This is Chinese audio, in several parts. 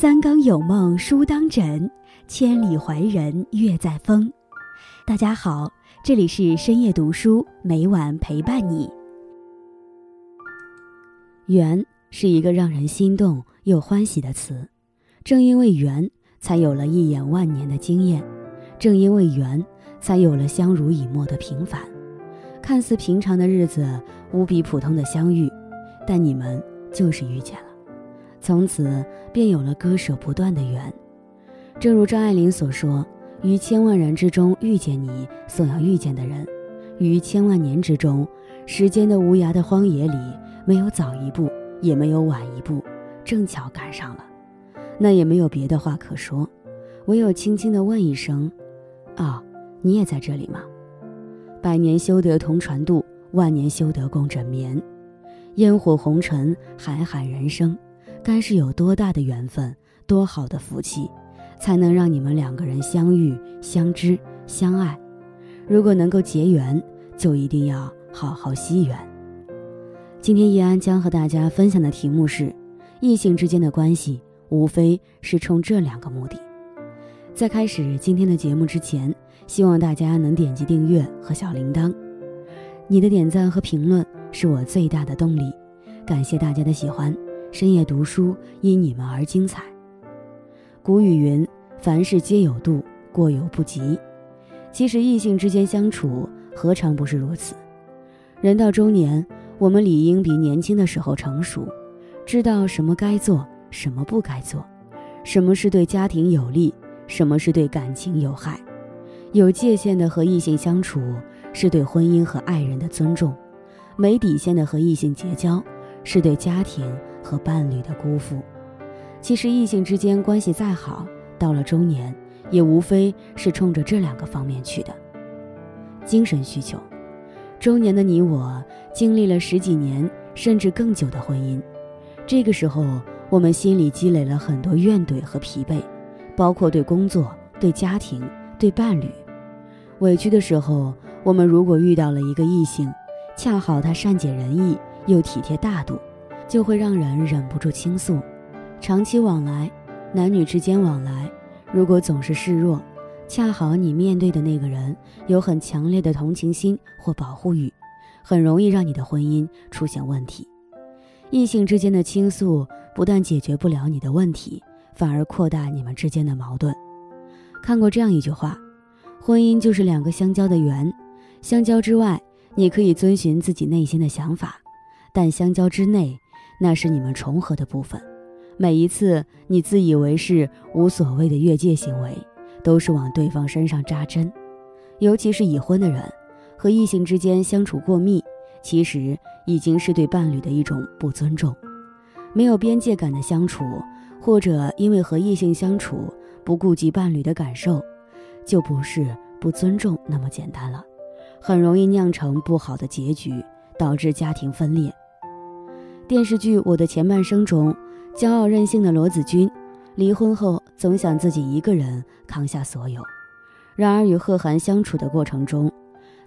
三更有梦书当枕，千里怀人月在风。大家好，这里是深夜读书，每晚陪伴你。缘是一个让人心动又欢喜的词，正因为缘，才有了一眼万年的惊艳；正因为缘，才有了相濡以沫的平凡。看似平常的日子，无比普通的相遇，但你们就是遇见了。从此便有了割舍不断的缘，正如张爱玲所说：“于千万人之中遇见你所要遇见的人，于千万年之中，时间的无涯的荒野里，没有早一步，也没有晚一步，正巧赶上了。那也没有别的话可说，唯有轻轻地问一声：‘啊，你也在这里吗？’百年修得同船渡，万年修得共枕眠。烟火红尘，海海人生。”该是有多大的缘分，多好的福气，才能让你们两个人相遇、相知、相爱？如果能够结缘，就一定要好好惜缘。今天叶安将和大家分享的题目是：异性之间的关系，无非是冲这两个目的。在开始今天的节目之前，希望大家能点击订阅和小铃铛。你的点赞和评论是我最大的动力，感谢大家的喜欢。深夜读书，因你们而精彩。古语云：“凡事皆有度，过犹不及。”其实异性之间相处，何尝不是如此？人到中年，我们理应比年轻的时候成熟，知道什么该做，什么不该做，什么是对家庭有利，什么是对感情有害。有界限的和异性相处，是对婚姻和爱人的尊重；没底线的和异性结交，是对家庭。和伴侣的辜负，其实异性之间关系再好，到了中年，也无非是冲着这两个方面去的。精神需求，中年的你我经历了十几年甚至更久的婚姻，这个时候我们心里积累了很多怨怼和疲惫，包括对工作、对家庭、对伴侣。委屈的时候，我们如果遇到了一个异性，恰好他善解人意又体贴大度。就会让人忍不住倾诉。长期往来，男女之间往来，如果总是示弱，恰好你面对的那个人有很强烈的同情心或保护欲，很容易让你的婚姻出现问题。异性之间的倾诉不但解决不了你的问题，反而扩大你们之间的矛盾。看过这样一句话：婚姻就是两个相交的圆，相交之外，你可以遵循自己内心的想法，但相交之内。那是你们重合的部分，每一次你自以为是、无所谓的越界行为，都是往对方身上扎针。尤其是已婚的人，和异性之间相处过密，其实已经是对伴侣的一种不尊重。没有边界感的相处，或者因为和异性相处不顾及伴侣的感受，就不是不尊重那么简单了，很容易酿成不好的结局，导致家庭分裂。电视剧《我的前半生》中，骄傲任性的罗子君，离婚后总想自己一个人扛下所有。然而与贺涵相处的过程中，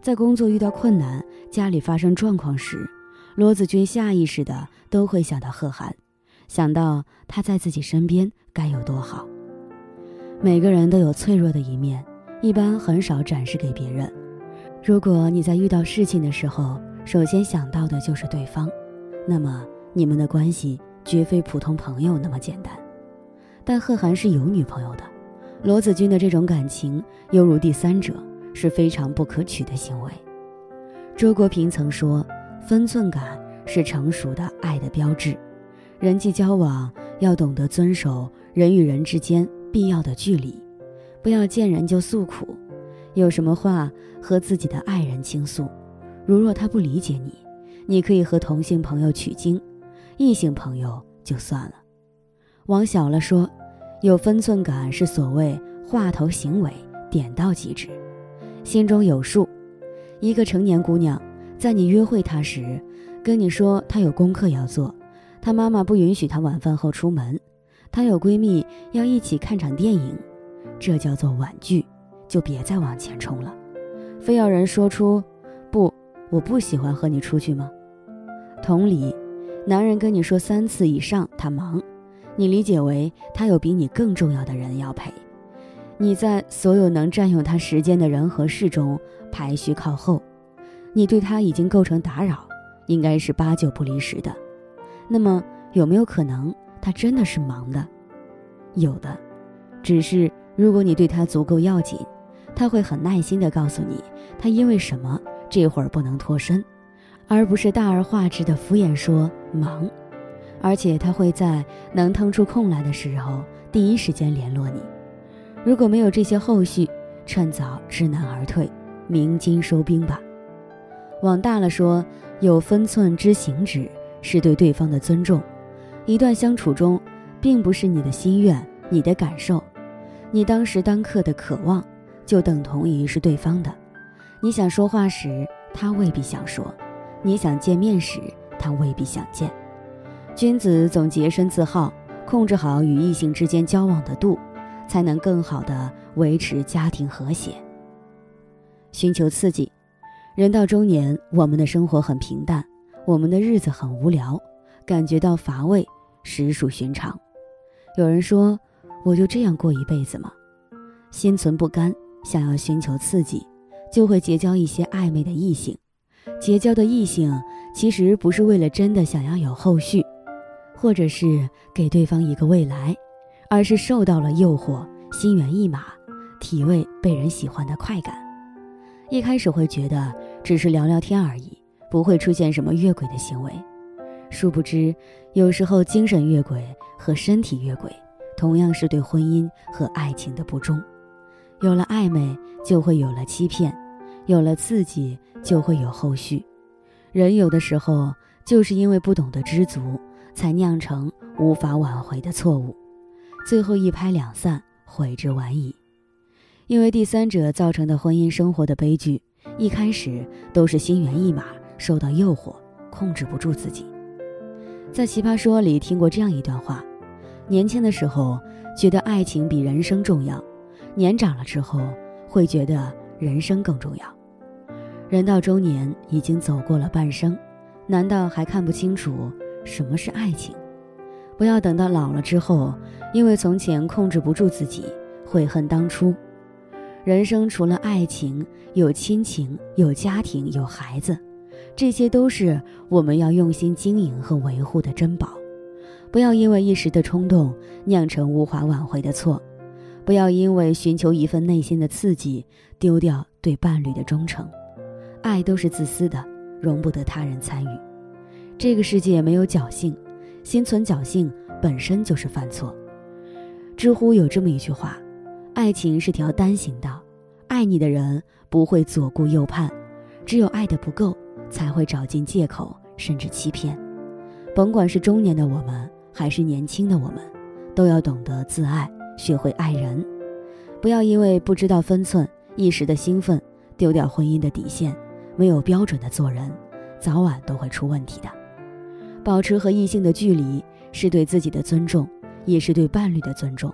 在工作遇到困难、家里发生状况时，罗子君下意识的都会想到贺涵，想到他在自己身边该有多好。每个人都有脆弱的一面，一般很少展示给别人。如果你在遇到事情的时候，首先想到的就是对方，那么。你们的关系绝非普通朋友那么简单，但贺涵是有女朋友的，罗子君的这种感情犹如第三者，是非常不可取的行为。周国平曾说：“分寸感是成熟的爱的标志，人际交往要懂得遵守人与人之间必要的距离，不要见人就诉苦，有什么话和自己的爱人倾诉，如若他不理解你，你可以和同性朋友取经。”异性朋友就算了，往小了说，有分寸感是所谓话头行为点到即止，心中有数。一个成年姑娘，在你约会她时，跟你说她有功课要做，她妈妈不允许她晚饭后出门，她有闺蜜要一起看场电影，这叫做婉拒，就别再往前冲了。非要人说出不，我不喜欢和你出去吗？同理。男人跟你说三次以上他忙，你理解为他有比你更重要的人要陪，你在所有能占用他时间的人和事中排序靠后，你对他已经构成打扰，应该是八九不离十的。那么有没有可能他真的是忙的？有的，只是如果你对他足够要紧，他会很耐心地告诉你他因为什么这会儿不能脱身，而不是大而化之的敷衍说忙。而且他会在能腾出空来的时候第一时间联络你。如果没有这些后续，趁早知难而退，鸣金收兵吧。往大了说，有分寸知行止是对对方的尊重。一段相处中，并不是你的心愿、你的感受、你当时当刻的渴望，就等同于是对方的。你想说话时，他未必想说；你想见面时，他未必想见。君子总洁身自好，控制好与异性之间交往的度，才能更好的维持家庭和谐。寻求刺激，人到中年，我们的生活很平淡，我们的日子很无聊，感觉到乏味，实属寻常。有人说：“我就这样过一辈子吗？”心存不甘，想要寻求刺激，就会结交一些暧昧的异性。结交的异性其实不是为了真的想要有后续。或者是给对方一个未来，而是受到了诱惑，心猿意马，体味被人喜欢的快感。一开始会觉得只是聊聊天而已，不会出现什么越轨的行为。殊不知，有时候精神越轨和身体越轨，同样是对婚姻和爱情的不忠。有了暧昧，就会有了欺骗；有了刺激，就会有后续。人有的时候就是因为不懂得知足。才酿成无法挽回的错误，最后一拍两散，悔之晚矣。因为第三者造成的婚姻生活的悲剧，一开始都是心猿意马，受到诱惑，控制不住自己。在《奇葩说》里听过这样一段话：年轻的时候觉得爱情比人生重要，年长了之后会觉得人生更重要。人到中年，已经走过了半生，难道还看不清楚？什么是爱情？不要等到老了之后，因为从前控制不住自己，悔恨当初。人生除了爱情，有亲情，有家庭，有孩子，这些都是我们要用心经营和维护的珍宝。不要因为一时的冲动酿成无法挽回的错，不要因为寻求一份内心的刺激丢掉对伴侣的忠诚。爱都是自私的，容不得他人参与。这个世界没有侥幸，心存侥幸本身就是犯错。知乎有这么一句话：“爱情是条单行道，爱你的人不会左顾右盼，只有爱的不够，才会找尽借口甚至欺骗。”甭管是中年的我们，还是年轻的我们，都要懂得自爱，学会爱人，不要因为不知道分寸，一时的兴奋，丢掉婚姻的底线，没有标准的做人，早晚都会出问题的。保持和异性的距离，是对自己的尊重，也是对伴侣的尊重。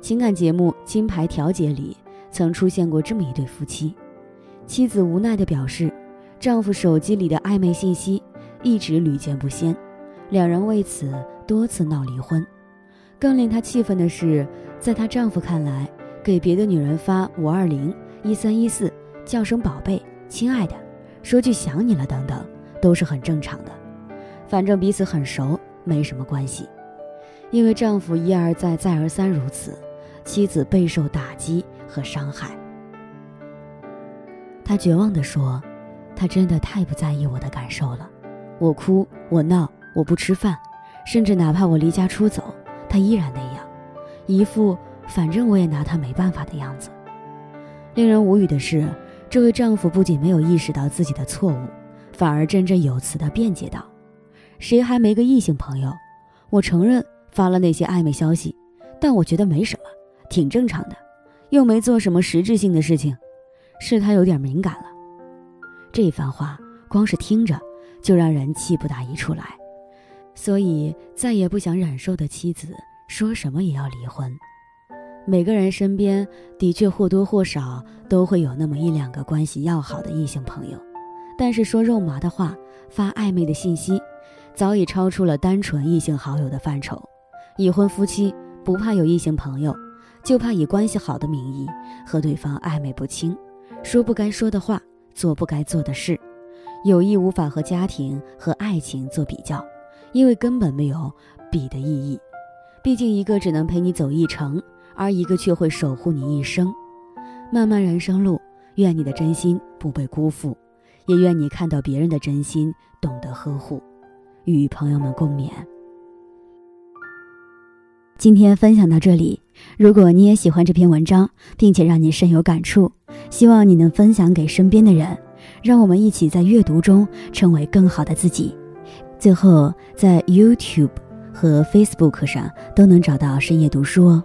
情感节目《金牌调解》里曾出现过这么一对夫妻，妻子无奈地表示，丈夫手机里的暧昧信息一直屡见不鲜，两人为此多次闹离婚。更令她气愤的是，在她丈夫看来，给别的女人发五二零、一三一四，叫声宝贝、亲爱的，说句想你了等等，都是很正常的。反正彼此很熟，没什么关系。因为丈夫一而再、再而三如此，妻子备受打击和伤害。他绝望地说：“他真的太不在意我的感受了。我哭，我闹，我不吃饭，甚至哪怕我离家出走，他依然那样，一副反正我也拿他没办法的样子。”令人无语的是，这位丈夫不仅没有意识到自己的错误，反而振振有词地辩解道。谁还没个异性朋友？我承认发了那些暧昧消息，但我觉得没什么，挺正常的，又没做什么实质性的事情，是他有点敏感了。这番话光是听着就让人气不打一处来，所以再也不想忍受的妻子说什么也要离婚。每个人身边的确或多或少都会有那么一两个关系要好的异性朋友，但是说肉麻的话，发暧昧的信息。早已超出了单纯异性好友的范畴，已婚夫妻不怕有异性朋友，就怕以关系好的名义和对方暧昧不清，说不该说的话，做不该做的事。友谊无法和家庭和爱情做比较，因为根本没有比的意义。毕竟一个只能陪你走一程，而一个却会守护你一生。漫漫人生路，愿你的真心不被辜负，也愿你看到别人的真心，懂得呵护。与朋友们共勉。今天分享到这里，如果你也喜欢这篇文章，并且让你深有感触，希望你能分享给身边的人，让我们一起在阅读中成为更好的自己。最后，在 YouTube 和 Facebook 上都能找到深夜读书哦，